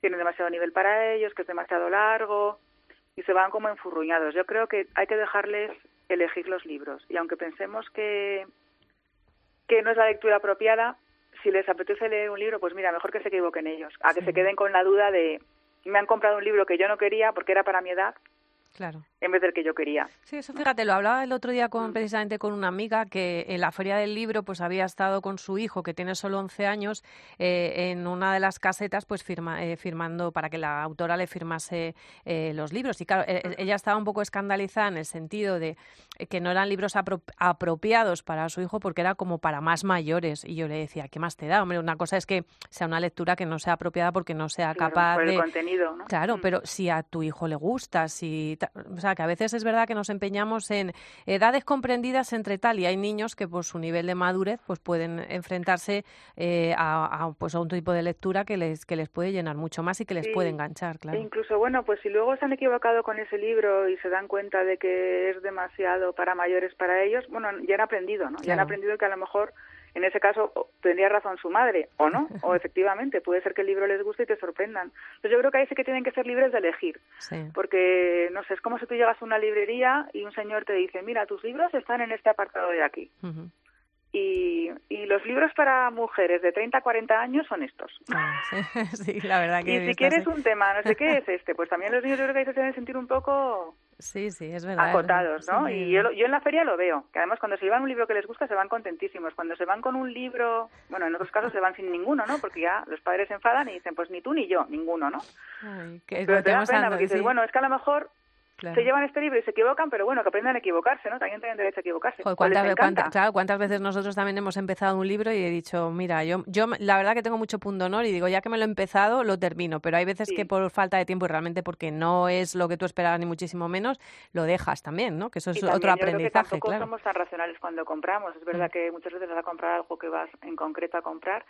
tiene demasiado nivel para ellos, que es demasiado largo y se van como enfurruñados. Yo creo que hay que dejarles elegir los libros y aunque pensemos que que no es la lectura apropiada, si les apetece leer un libro, pues mira, mejor que se equivoquen ellos, a que Sí. se queden con la duda de me han comprado un libro que yo no quería porque era para mi edad Claro. En vez del que yo quería. Sí, eso fíjate, lo hablaba el otro día con Mm. precisamente con una amiga que en la feria del libro pues había estado con su hijo que tiene solo 11 años eh, en una de las casetas pues firma, eh, firmando para que la autora le firmase eh, los libros y claro, eh, eh, ella estaba un poco escandalizada en el sentido de eh, que no eran libros apro- apropiados para su hijo porque era como para más mayores y yo le decía, ¿qué más te da? Hombre, una cosa es que sea una lectura que no sea apropiada porque no sea Claro, capaz por el de contenido, ¿no? Claro, Mm. pero si a tu hijo le gusta, si, ta- o sea, que a veces es verdad que nos empeñamos en edades comprendidas entre tal y hay niños que por su nivel de madurez pues pueden enfrentarse eh, a, a, pues a un tipo de lectura que les que les puede llenar mucho más y que les Sí. puede enganchar, E claro. incluso, bueno, pues si luego se han equivocado con ese libro y se dan cuenta de que es demasiado para mayores para ellos, bueno, ya han aprendido, ¿no? Ya han aprendido que a lo mejor en ese caso tendría razón su madre, o no, o efectivamente, puede ser que el libro les guste y te sorprendan. Entonces yo creo que ahí sí que tienen que ser libres de elegir, Sí. porque, no sé, es como si tú llegas a una librería y un señor te dice, mira, tus libros están en este apartado de aquí. Y, y los libros para mujeres de 30 a 40 años son estos. Ah, sí, sí, la verdad que Y si visto quieres un tema, no sé qué es este, pues también los niños yo creo que ahí se deben sentir un poco Sí, sí, es verdad. acotados, ¿no? Sí, Y yo, yo en la feria lo veo, que además cuando se llevan un libro que les gusta se van contentísimos. Cuando se van con un libro, bueno, en otros casos se van sin ninguno, ¿no? Porque ya los padres se enfadan y dicen, pues ni tú ni yo, ninguno, ¿no? Ay, que Pero te da pena porque dices, sí, bueno, es que a lo mejor claro. se llevan este libro y se equivocan, pero bueno, que aprendan a equivocarse, ¿no? También tienen derecho a equivocarse. Joder, ¿cuántas, claro, cuántas veces nosotros también hemos empezado un libro y he dicho, mira, yo, yo la verdad que tengo mucho honor y digo, ya que me lo he empezado, lo termino. Pero hay veces Sí. que por falta de tiempo y realmente porque no es lo que tú esperabas ni muchísimo menos, lo dejas también, ¿no? Que eso es Y también otro yo creo que aprendizaje, tampoco claro. somos tan racionales cuando compramos. Es verdad Mm. que muchas veces vas a comprar algo que vas en concreto a comprar,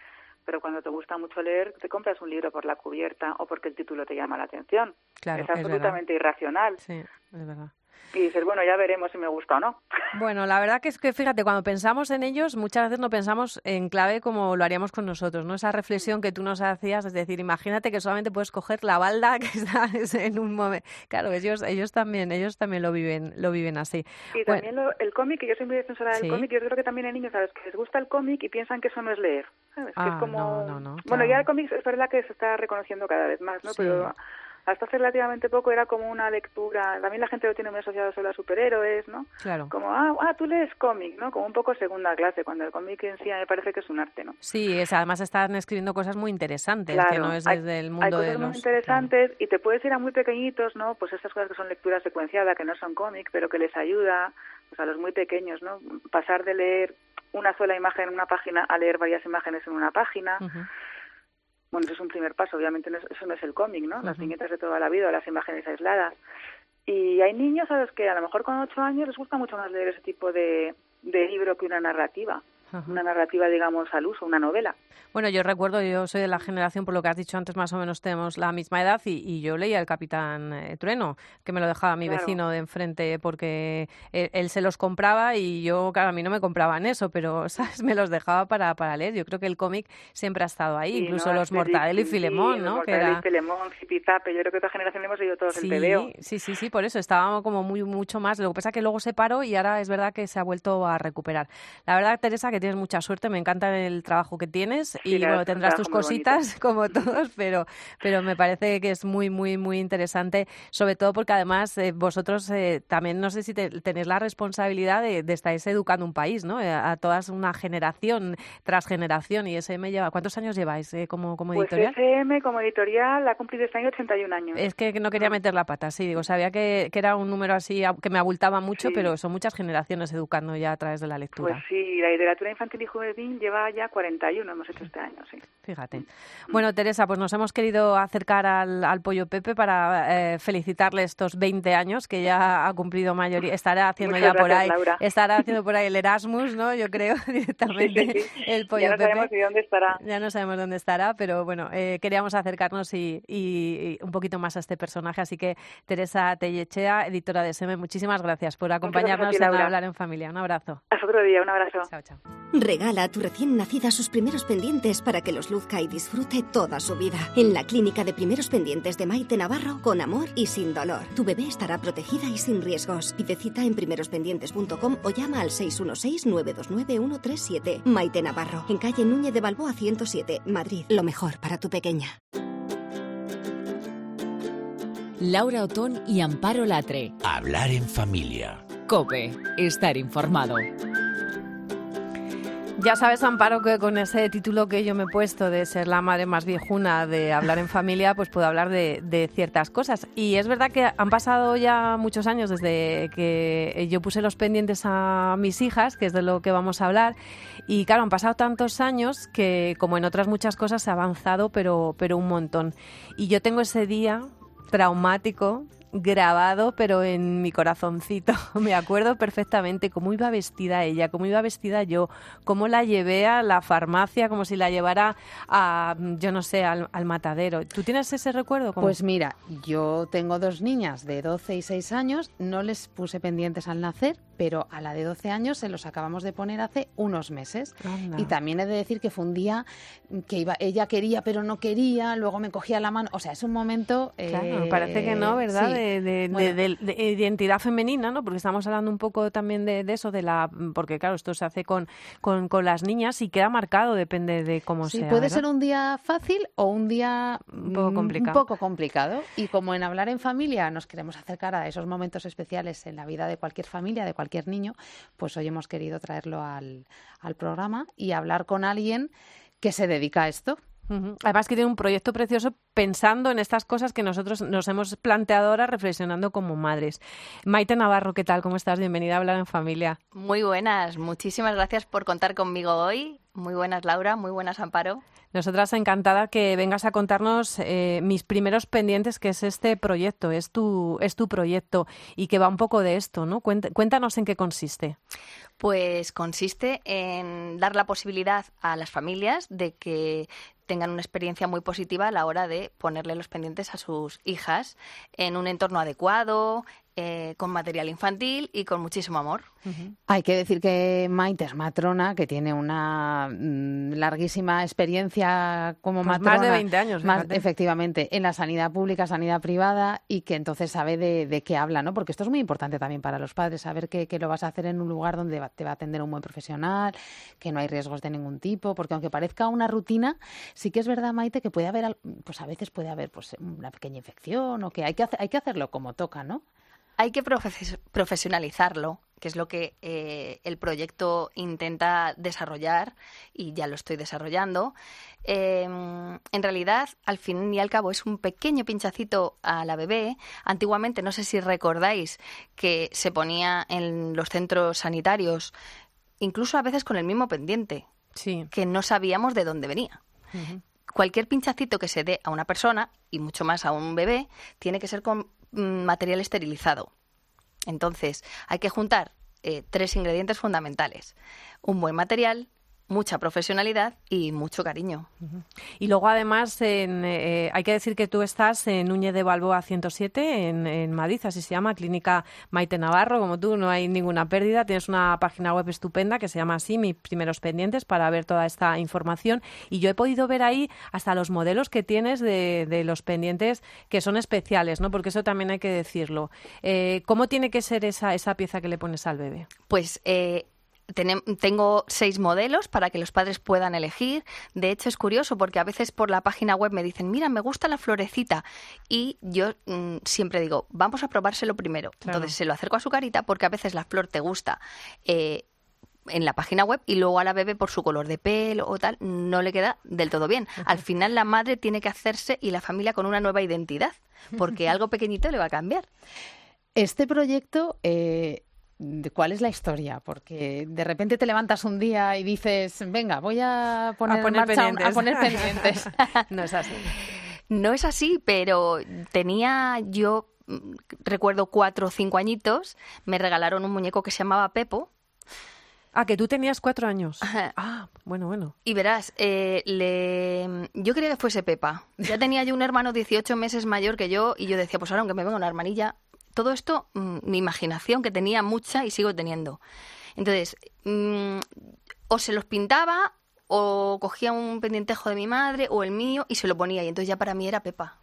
pero cuando te gusta mucho leer, te compras un libro por la cubierta o porque el título te llama la atención. Claro, es absolutamente irracional. Sí, es verdad y dices, bueno, ya veremos si me gusta o no. Bueno, la verdad que es que, fíjate, cuando pensamos en ellos, muchas veces no pensamos en clave como lo haríamos con nosotros, ¿no? Esa reflexión que tú nos hacías, es decir, imagínate que solamente puedes coger la balda que está en un momento. Claro, ellos, ellos también, ellos también lo viven, lo viven así. Y también el cómic, yo soy muy defensora del cómic, yo creo que también hay niños, ¿sabes? Que les gusta el cómic y piensan que eso no es leer, ¿sabes? que es Ah, como... no, no, no, Bueno, ya el cómic es verdad que se está reconociendo cada vez más, ¿no? Sí. Pero hasta hace relativamente poco era como una lectura, también la gente lo tiene muy asociado solo a superhéroes, ¿no? Claro. Como, ah, ah tú lees cómic, ¿no? Como un poco segunda clase, cuando el cómic en sí me parece que es un arte, ¿no? Sí, es, además están escribiendo cosas muy interesantes, que no es hay- desde el hay mundo cosas de muy interesantes y te puedes ir a muy pequeñitos, ¿no? Pues esas cosas que son lectura secuenciada, que no son cómic, pero que les ayuda, pues a los muy pequeños, ¿no? Pasar de leer una sola imagen en una página a leer varias imágenes en una página. Bueno, eso es un primer paso, obviamente no es- eso no es el cómic, ¿no? Las Ujú. viñetas de toda la vida, las imágenes aisladas. Y hay niños a los que a lo mejor con ocho años les gusta mucho más leer ese tipo de, de libro que una narrativa. Ajá. Una narrativa, digamos, al uso, una novela. Bueno, yo recuerdo, yo soy de la generación, por lo que has dicho antes, más o menos tenemos la misma edad y, y yo leía El Capitán eh, Trueno, que me lo dejaba mi Claro. vecino de enfrente porque él, él se los compraba y yo, claro, a mí no me compraban eso, pero, ¿sabes? Me los dejaba para, para leer. Yo creo que el cómic siempre ha estado ahí, Sí, incluso ¿no? los Mortadelo y Filemón, ¿no? Mortadelo era... y Filemón, Zipizape, yo creo que otra generación hemos leído todos Sí, el TVO. sí, sí, sí, por eso estábamos como muy mucho más. Lo que pasa es que luego se paró y ahora es verdad que se ha vuelto a recuperar. La verdad, Teresa, que tienes mucha suerte, me encanta el trabajo que tienes y bueno, que tendrás tus cositas como todos, pero, pero me parece que es muy, muy, muy interesante, sobre todo porque además eh, vosotros eh, también no sé si te- tenéis la responsabilidad de, de estáis educando un país, ¿no? Eh, A toda una generación tras generación y ese me lleva. ¿Cuántos años lleváis eh, como, como Pues editorial? FM como editorial ha cumplido este año 81 años. Es que no quería meter la pata, sí, digo, sabía que, que era un número así que me abultaba mucho, Sí. pero son muchas generaciones educando ya a través de la lectura. Pues sí, la literatura infantil y juvenil lleva ya 41, hemos hecho este año, sí. Fíjate. Bueno, Teresa, pues nos hemos querido acercar al, al Pollo Pepe para eh, felicitarle estos 20 años que ya ha cumplido mayoría. Estará haciendo Muchas ya por gracias, ahí, Laura. estará haciendo por ahí el Erasmus, ¿no? Yo creo directamente Sí, sí. el Pollo ya no Pepe. sabemos ni dónde estará. Ya no sabemos dónde estará, pero bueno, eh, queríamos acercarnos y, y- y un poquito más a este personaje. Así que Teresa Tellechea, editora de SEME, muchísimas gracias por gracias acompañarnos ti, en. Hablar en Familia. Un abrazo. Hasta otro día, un abrazo. Chao, chao. Regala a tu recién nacida sus primeros pendientes para que los luzca y disfrute toda su vida. En la clínica de primeros pendientes de Maite Navarro, con amor y sin dolor. Tu bebé estará protegida y sin riesgos. Pide cita en primerospendientes.com o llama al 616-929-137. Maite Navarro, en calle Núñez de Balboa 107, Madrid. Lo mejor para tu pequeña. Laura Otón y Amparo Latre. Hablar en familia. Cope, estar informado. Ya sabes, Amparo, que con ese título que yo me he puesto de ser la madre más viejuna de hablar en familia, pues puedo hablar de, ciertas cosas. Y es verdad que han pasado ya muchos años desde que yo puse los pendientes a mis hijas, que es de lo que vamos a hablar. Y claro, han pasado tantos años que, como en otras muchas cosas, se ha avanzado, pero, pero un montón. Y yo tengo ese día traumático grabado, pero en mi corazoncito. Me acuerdo perfectamente cómo iba vestida ella, cómo iba vestida yo, cómo la llevé a la farmacia, como si la llevara a, yo no sé, al, al matadero. ¿Tú tienes ese recuerdo? Pues mira, yo tengo dos niñas de 12 y 6 años, no les puse pendientes al nacer, pero a la de 12 años se los acabamos de poner hace unos meses. Anda. Y también he de decir que fue un día que iba, ella quería pero no quería, luego me cogía la mano, o sea, es un momento... Claro, eh, parece que no, ¿verdad? sí. De, de- Bueno. de- de- de identidad femenina, ¿no? Porque estamos hablando un poco también de, eso, de la, porque claro, esto se hace con, con, con las niñas y queda marcado, depende de cómo Sí, sea. puede ¿verdad? ser un día fácil o un día Un poco mm, complicado. un poco complicado. Y como en Hablar en Familia nos queremos acercar a esos momentos especiales en la vida de cualquier familia, de cualquier niño, pues hoy hemos querido traerlo al, al programa y hablar con alguien que se dedica a esto. Además que tiene un proyecto precioso pensando en estas cosas que nosotros nos hemos planteado ahora reflexionando como madres. Maite Navarro, ¿qué tal? ¿Cómo estás? Bienvenida a Hablar en Familia. Muy buenas, muchísimas gracias por contar conmigo hoy. Muy buenas, Laura. Muy buenas, Amparo. Nosotras encantada que vengas a contarnos eh, mis primeros pendientes, que es este proyecto, es tu, es tu proyecto y que va un poco de esto, ¿no? Cuéntanos en qué consiste. Pues consiste en dar la posibilidad a las familias de que tengan una experiencia muy positiva a la hora de ponerle los pendientes a sus hijas en un entorno adecuado, eh, con material infantil y con muchísimo amor. Hay que decir que Maite es matrona, que tiene una mm, larguísima experiencia como pues matrona. Más de 20 años, efectivamente, en la sanidad pública, sanidad privada y que entonces sabe de, qué habla, ¿no? Porque esto es muy importante también para los padres, saber que, lo vas a hacer en un lugar donde te va a atender un buen profesional, que no hay riesgos de ningún tipo, porque aunque parezca una rutina, sí que es verdad, Maite, que puede haber, pues a veces puede haber pues una pequeña infección o que hay que, hay que hacerlo como toca, ¿no? Hay que profesionalizarlo, que es lo que eh, el proyecto intenta desarrollar y ya lo estoy desarrollando. Em, en realidad, al fin y al cabo, es un pequeño pinchacito a la bebé. Antiguamente, no sé si recordáis que se ponía en los centros sanitarios, incluso a veces con el mismo pendiente, que no sabíamos de dónde venía. Cualquier pinchacito que se dé a una persona, y mucho más a un bebé, tiene que ser con Mm, material esterilizado. Entonces, hay que juntar eh, tres ingredientes fundamentales. Un buen material, mucha profesionalidad y mucho cariño. Y luego, además, eh, hay que decir que tú estás en Núñez de Balboa 107, en, en, Madrid, así se llama, Clínica Maite Navarro. Como tú, no hay ninguna pérdida. Tienes una página web estupenda que se llama así, Mis Primeros Pendientes, para ver toda esta información. Y yo he podido ver ahí hasta los modelos que tienes de, de los pendientes que son especiales, ¿no? Porque eso también hay que decirlo. Eh, ¿Cómo tiene que ser esa, esa pieza que le pones al bebé? Pues eh, tengo seis modelos para que los padres puedan elegir. De hecho, es curioso porque a veces por la página web me dicen, mira, me gusta la florecita. Y yo mm, siempre digo, vamos a probárselo primero. Entonces se lo acerco a su carita porque a veces la flor te gusta. Eh, en la página web y luego a la bebé por su color de pelo o tal no le queda del todo bien. Al final la madre tiene que hacerse y la familia con una nueva identidad porque algo pequeñito le va a cambiar. Este proyecto eh, cuál es la historia, porque de repente te levantas un día y dices, venga, voy a poner, pendientes. a poner pendientes. no es así. No es así, pero tenía yo, recuerdo cuatro o cinco añitos, me regalaron un muñeco que se llamaba Pepo. Ah, que tú tenías cuatro años. Ah, bueno, bueno. Y verás, eh, le... yo quería que fuese Pepa. Ya tenía yo un hermano 18 meses mayor que yo y yo decía, pues ahora aunque me venga una hermanilla, todo esto, mm, mi imaginación, que tenía mucha y sigo teniendo. Entonces, mm, o se los pintaba, o cogía un pendientejo de mi madre, o el mío, y se lo ponía. Y entonces ya para mí era Pepa.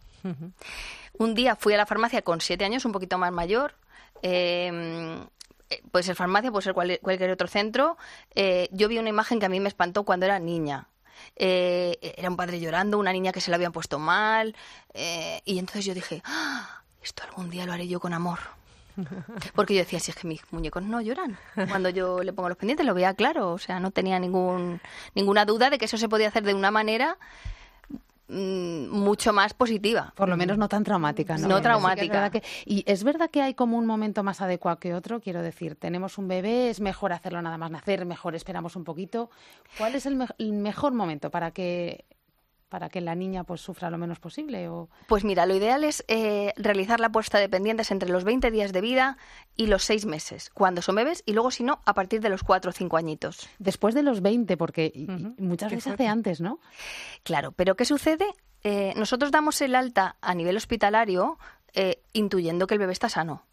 Un día fui a la farmacia con siete años, un poquito más mayor. Em, eh, puede ser farmacia, puede ser cualquier otro centro. Eh, yo vi una imagen que a mí me espantó cuando era niña. Eh, era un padre llorando, una niña que se le habían puesto mal. y entonces yo dije, ¡Ah! Esto algún día lo haré yo con amor. Porque yo decía, si es que mis muñecos no lloran. Cuando yo le pongo los pendientes lo veía claro, o sea, no tenía ningún, ninguna duda de que eso se podía hacer de una manera mm, mucho más positiva. Por lo menos no tan traumática, ¿no? No traumática. y es verdad que hay como un momento más adecuado que otro, quiero decir, tenemos un bebé, es mejor hacerlo nada más nacer, mejor esperamos un poquito. ¿Cuál es el mejor momento para que para que la niña pues sufra lo menos posible? O... Pues mira, lo ideal es eh, realizar la puesta de pendientes entre los 20 días de vida y los 6 meses, cuando son bebés, y luego, si no, a partir de los 4 o 5 añitos. Después de los 20, porque muchas veces hace antes, ¿no? Claro, pero ¿qué sucede? Eh, nosotros damos el alta a nivel hospitalario eh, intuyendo que el bebé está sano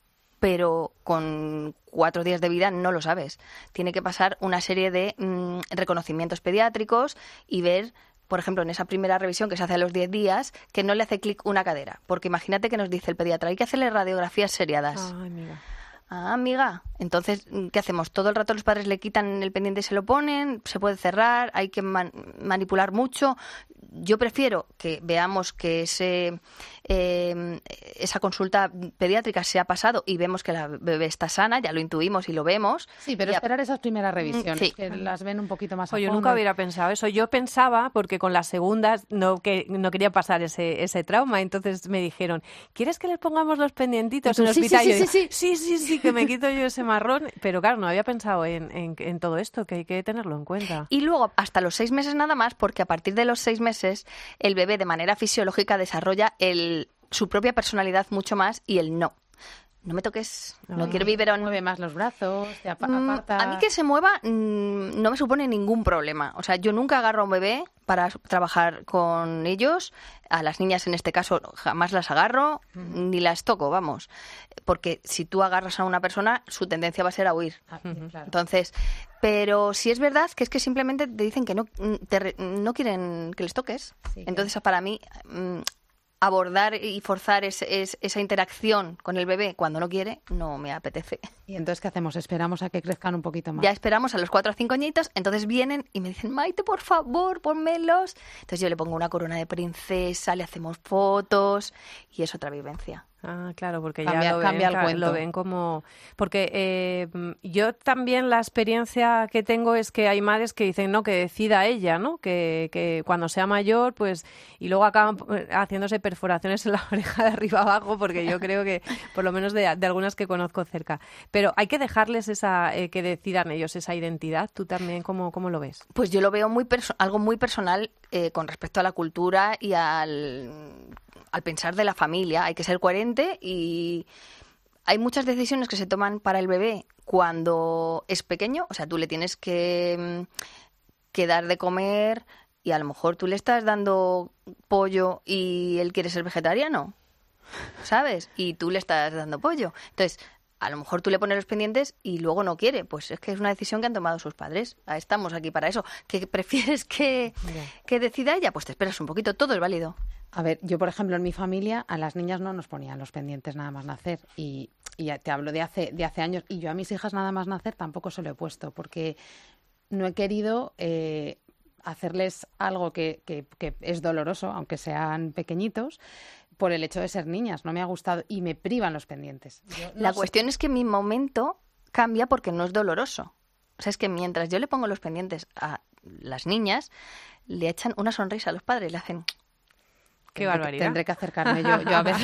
pero con cuatro días de vida no lo sabes. Tiene que pasar una serie de mm, reconocimientos pediátricos y ver por ejemplo, en esa primera revisión que se hace a los 10 días, que no le hace clic una cadera. Porque imagínate que nos dice el pediatra, hay que hacerle radiografías seriadas. Ay, amiga. Ah, amiga. Entonces, ¿qué hacemos? Todo el rato los padres le quitan el pendiente y se lo ponen, se puede cerrar, hay que manipular mucho. Yo prefiero que veamos que ese eh, esa consulta pediátrica se ha pasado y vemos que la bebé está sana, ya lo intuimos y lo vemos. Sí, pero esperar esas primeras revisiones, sí. que las ven un poquito más a Oye, yo fondo. nunca hubiera pensado eso. Yo pensaba, porque con las segundas no, que, no quería pasar ese, ese trauma, entonces me dijeron, ¿quieres que les pongamos los pendientitos en el sí, sí, hospital? Sí, yo sí, digo, sí, sí, sí, que me quito yo ese marrón. Pero claro, no había pensado en, en, en todo esto, que hay que tenerlo en cuenta. Y luego hasta los seis meses nada más, porque a partir de los seis meses el bebé de manera fisiológica desarrolla el, su propia personalidad mucho más y el no. No me toques, no Ah. quiero biberón. Mueve más los brazos, te Mm, aparta. A mí que se mueva mm, no me supone ningún problema. O sea, yo nunca agarro a un bebé para trabajar con ellos. A las niñas en este caso jamás las agarro ni las toco, vamos. Porque si tú agarras a una persona, su tendencia va a ser a huir. Ah, sí, claro. Entonces, pero si es verdad que es que simplemente te dicen que no, mm, te re- no quieren que les toques. Sí, Entonces, para mí, mm, abordar y forzar es- esa interacción con el bebé cuando no quiere, no me apetece. ¿Y entonces qué hacemos? Esperamos a que crezcan un poquito más. Ya esperamos a los cuatro o cinco añitos, entonces vienen y me dicen, Maite, por favor, ponmelos. Entonces yo le pongo una corona de princesa, le hacemos fotos y es otra vivencia. Ah, claro, porque Cambia- ya lo ven, cambia el cuento. lo ven como... Porque eh, yo también la experiencia que tengo es que hay madres que dicen, no, que decida ella, ¿no? Que, que cuando sea mayor, pues... Y luego acaban eh, haciéndose perforaciones en la oreja de arriba abajo, porque yo creo que, por lo menos de, de algunas que conozco cerca. Pero hay que dejarles esa... eh, que decidan ellos esa identidad. ¿Tú también cómo, cómo lo ves? Pues yo lo veo muy algo muy personal eh, con respecto a la cultura y al, al pensar de la familia. Hay que ser coherente y hay muchas decisiones que se toman para el bebé cuando es pequeño. O sea, tú le tienes que, mm, que dar de comer y a lo mejor tú le estás dando pollo y él quiere ser vegetariano. ¿Sabes? Y tú le estás dando pollo. Entonces, a lo mejor tú le pones los pendientes y luego no quiere. Pues es que es una decisión que han tomado sus padres. Ah, Estamos aquí para eso. ¿Qué prefieres que, que decida ella? Pues te esperas un poquito. Todo es válido. A ver, yo por ejemplo en mi familia a las niñas no nos ponían los pendientes nada más nacer y, te hablo de hace, de hace años y yo a mis hijas nada más nacer tampoco se lo he puesto porque no he querido eh, hacerles algo que, que- que es doloroso, aunque sean pequeñitos, por el hecho de ser niñas. No me ha gustado y me privan los pendientes. Yo no La sé- cuestión es que mi momento cambia porque no es doloroso. O sea, es que mientras yo le pongo los pendientes a las niñas, le echan una sonrisa a los padres, le hacen... Qué tendré barbaridad. Tendré que acercarme yo, yo a ver.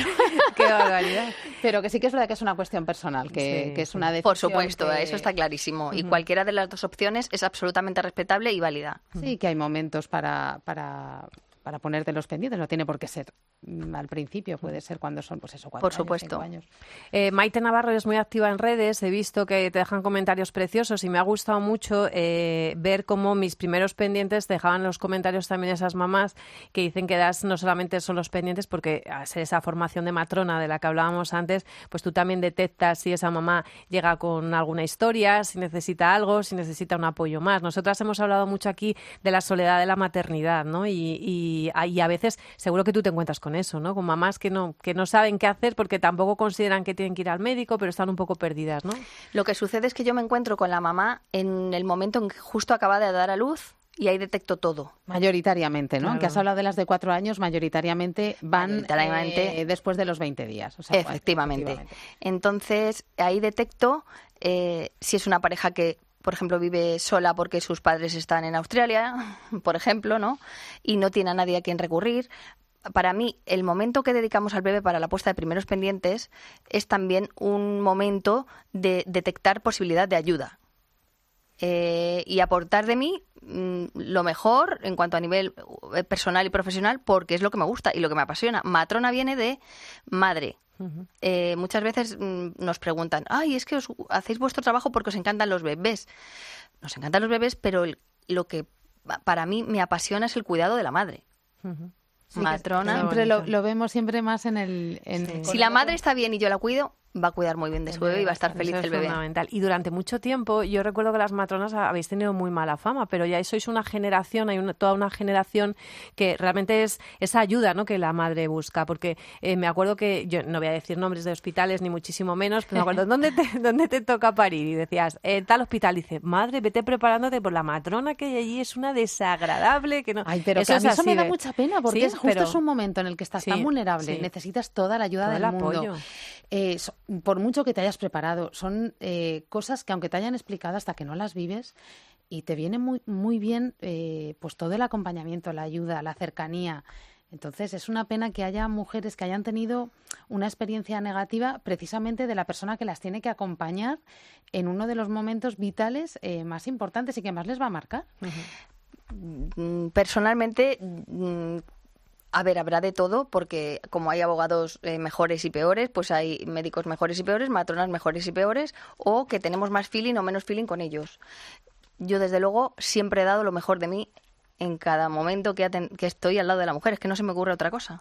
Qué barbaridad. Pero que sí que es verdad que es una cuestión personal, que, Sí, que es una decisión. Por supuesto, que- eso está clarísimo. Y cualquiera de las dos opciones es absolutamente respetable y válida. Sí, que hay momentos para, para, para ponerte los pendientes. No tiene por qué ser mm, al principio, puede ser cuando son, pues eso, cuatro Por años, supuesto. cinco años. Eh, Maite Navarro es muy activa en redes, he visto que te dejan comentarios preciosos y me ha gustado mucho eh, ver cómo mis primeros pendientes te dejaban en los comentarios también esas mamás que dicen que das no solamente son los pendientes, porque a ser esa formación de matrona de la que hablábamos antes, pues tú también detectas si esa mamá llega con alguna historia, si necesita algo, si necesita un apoyo más. Nosotras hemos hablado mucho aquí de la soledad de la maternidad, ¿no? Y, y, y a veces seguro que tú te encuentras con eso, ¿no? Con mamás que no, que no saben qué hacer porque tampoco consideran que tienen que ir al médico, pero están un poco perdidas, ¿no? Lo que sucede es que yo me encuentro con la mamá en el momento en que justo acaba de dar a luz y ahí detecto todo. Mayoritariamente, ¿no? Claro. Aunque has hablado de las de cuatro años, mayoritariamente van Mayoritariamente. eh, después de los 20 días. o sea, Efectivamente. efectivamente. Entonces, ahí detecto eh, si es una pareja que, por ejemplo, vive sola porque sus padres están en Australia, por ejemplo, ¿no? Y no tiene a nadie a quien recurrir. Para mí, el momento que dedicamos al bebé para la puesta de primeros pendientes es también un momento de detectar posibilidad de ayuda. Eh, y aportar de mí mm, lo mejor en cuanto a nivel eh, personal y profesional porque es lo que me gusta y lo que me apasiona. Matrona viene de madre. Eh, muchas veces mm, nos preguntan, ay, es que os hacéis vuestro trabajo porque os encantan los bebés. Nos encantan los bebés, pero el- lo que pa- para mí me apasiona es el cuidado de la madre. Sí, Matrona. Siempre lo, vemos siempre más en el... en- Si la madre está bien y yo la cuido, va a cuidar muy bien de su bebé y va a estar feliz Eso es el bebé. fundamental. Y durante mucho tiempo, yo recuerdo que las matronas habéis tenido muy mala fama, pero ya sois una generación, hay una, toda una generación que realmente es esa ayuda ¿no? que la madre busca. Porque eh, me acuerdo que, yo no voy a decir nombres de hospitales ni muchísimo menos, pero me acuerdo, ¿dónde te, dónde te toca parir? Y decías, en tal hospital. Y dice, madre, vete preparándote por la matrona que hay allí, es una desagradable. que no Ay, pero Eso que a es mí eso me da mucha pena porque Sí, es justo pero- es un momento en el que estás Sí, tan vulnerable, sí. necesitas toda la ayuda Todo del el mundo. apoyo. Eh, so- por mucho que te hayas preparado, son eh, cosas que aunque te hayan explicado hasta que no las vives y te viene muy muy bien eh, pues todo el acompañamiento, la ayuda, la cercanía. Entonces es una pena que haya mujeres que hayan tenido una experiencia negativa precisamente de la persona que las tiene que acompañar en uno de los momentos vitales eh, más importantes y que más les va a marcar. Mm, Personalmente, mm, a ver, habrá de todo, porque como hay abogados eh, mejores y peores, pues hay médicos mejores y peores, matronas mejores y peores, o que tenemos más feeling o menos feeling con ellos. Yo, desde luego, siempre he dado lo mejor de mí en cada momento que, estoy al lado de la mujer. Es que no se me ocurre otra cosa.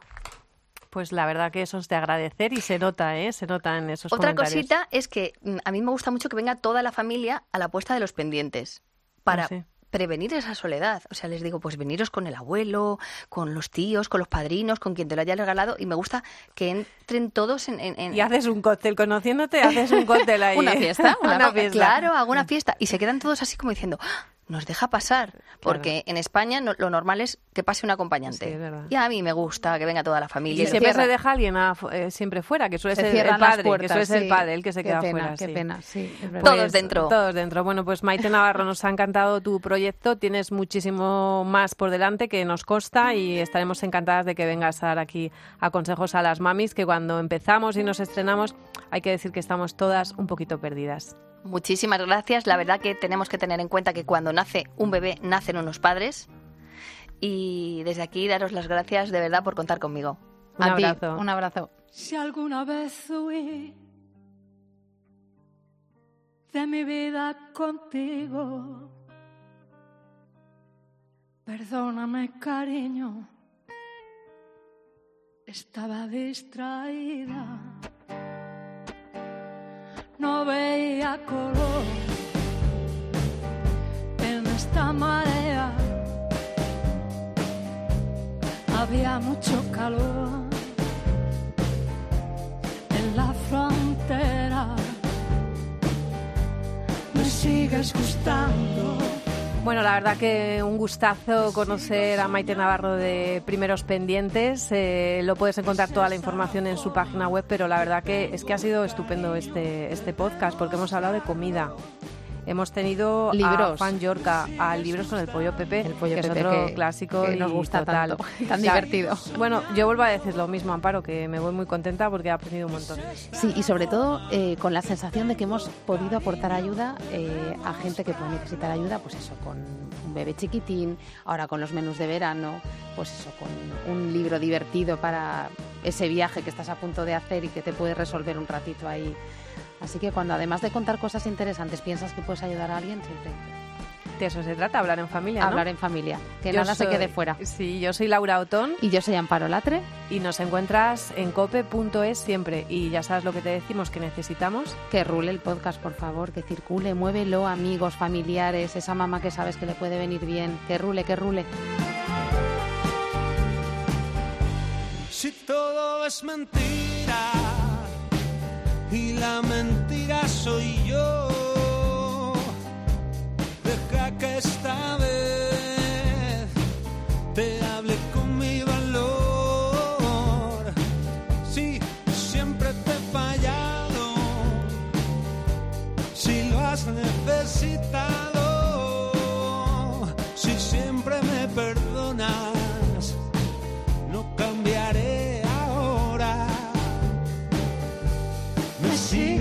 Pues la verdad que eso es de agradecer y se nota, ¿eh? Se nota en esos Otra comentarios. cosita es que mm, a mí me gusta mucho que venga toda la familia a la puesta de los pendientes para Ah, sí. Prevenir esa soledad. O sea, les digo, pues veniros con el abuelo, con los tíos, con los padrinos, con quien te lo haya regalado y me gusta que entren todos en... en- en- Y haces un cóctel, conociéndote, haces un cóctel ahí. Una fiesta, una, Una- fiesta. Claro, hago una fiesta. Y se quedan todos así como diciendo, "Ah, nos deja pasar. Porque en España no- lo normal es que pase un acompañante. Sí, y a mí me gusta que venga toda la familia. Y siempre se deja alguien a- eh, siempre fuera, que suele Se ser el padre, que suele ser el padre el que se Qué queda pena, fuera. Qué sí. pena. Todos dentro. Todos dentro. Bueno, pues Maite Navarro, nos ha encantado tu proyecto. Tienes muchísimo más por delante que nos consta y estaremos encantadas de que vengas a dar aquí a consejos a las mamis, que cuando empezamos y nos estrenamos hay que decir que estamos todas un poquito perdidas. Muchísimas gracias. La verdad que tenemos que tener en cuenta que cuando nace un bebé, nacen unos padres. Y desde aquí daros las gracias de verdad por contar conmigo. Un A ti, abrazo. un abrazo. Si alguna vez huí de mi vida contigo, perdóname cariño, estaba distraída, no veía color en esta marea, había mucho calor en la frontera. Me sigues gustando. Bueno, la verdad que un gustazo conocer a Maite Navarro de Primeros Pendientes. Eh, lo puedes encontrar toda la información en su página web, pero la verdad que es que ha sido estupendo este, este podcast porque hemos hablado de comida. Hemos tenido a Libros. Juan Yorca, a libros con el pollo Pepe, El pollo que Pepe es otro que- clásico que y nos gusta total. tanto, tan divertido. Bueno, yo vuelvo a decir lo mismo, Amparo, que me voy muy contenta porque he aprendido un montón. Sí, y sobre todo eh, con la sensación de que hemos podido aportar ayuda eh, a gente que puede necesitar ayuda, pues eso, con un bebé chiquitín, ahora con los menús de verano, pues eso, con un libro divertido para ese viaje que estás a punto de hacer y que te puede resolver un ratito ahí. Así que cuando además de contar cosas interesantes piensas que puedes ayudar a alguien, siempre De eso se trata, hablar en familia, ¿no? hablar en familia, que Yo nada se quede fuera. Sí, yo soy Laura Otón Y yo soy Amparo Latre. y nos encuentras en cope.es siempre. Y ya sabes lo que te decimos que necesitamos. Que rule el podcast, por favor, que circule, muévelo, amigos, familiares, esa mamá que sabes que le puede venir bien, que rule, que rule. Si todo es mentira y la mentira soy yo, deja que esta vez te hable con mi valor. Si siempre te he fallado, si lo has necesitado,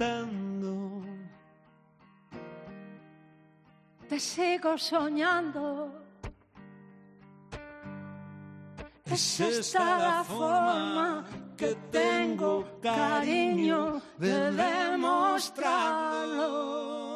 gustando. Te sigo soñando. Es esta la forma que tengo, cariño, de demostrarlo.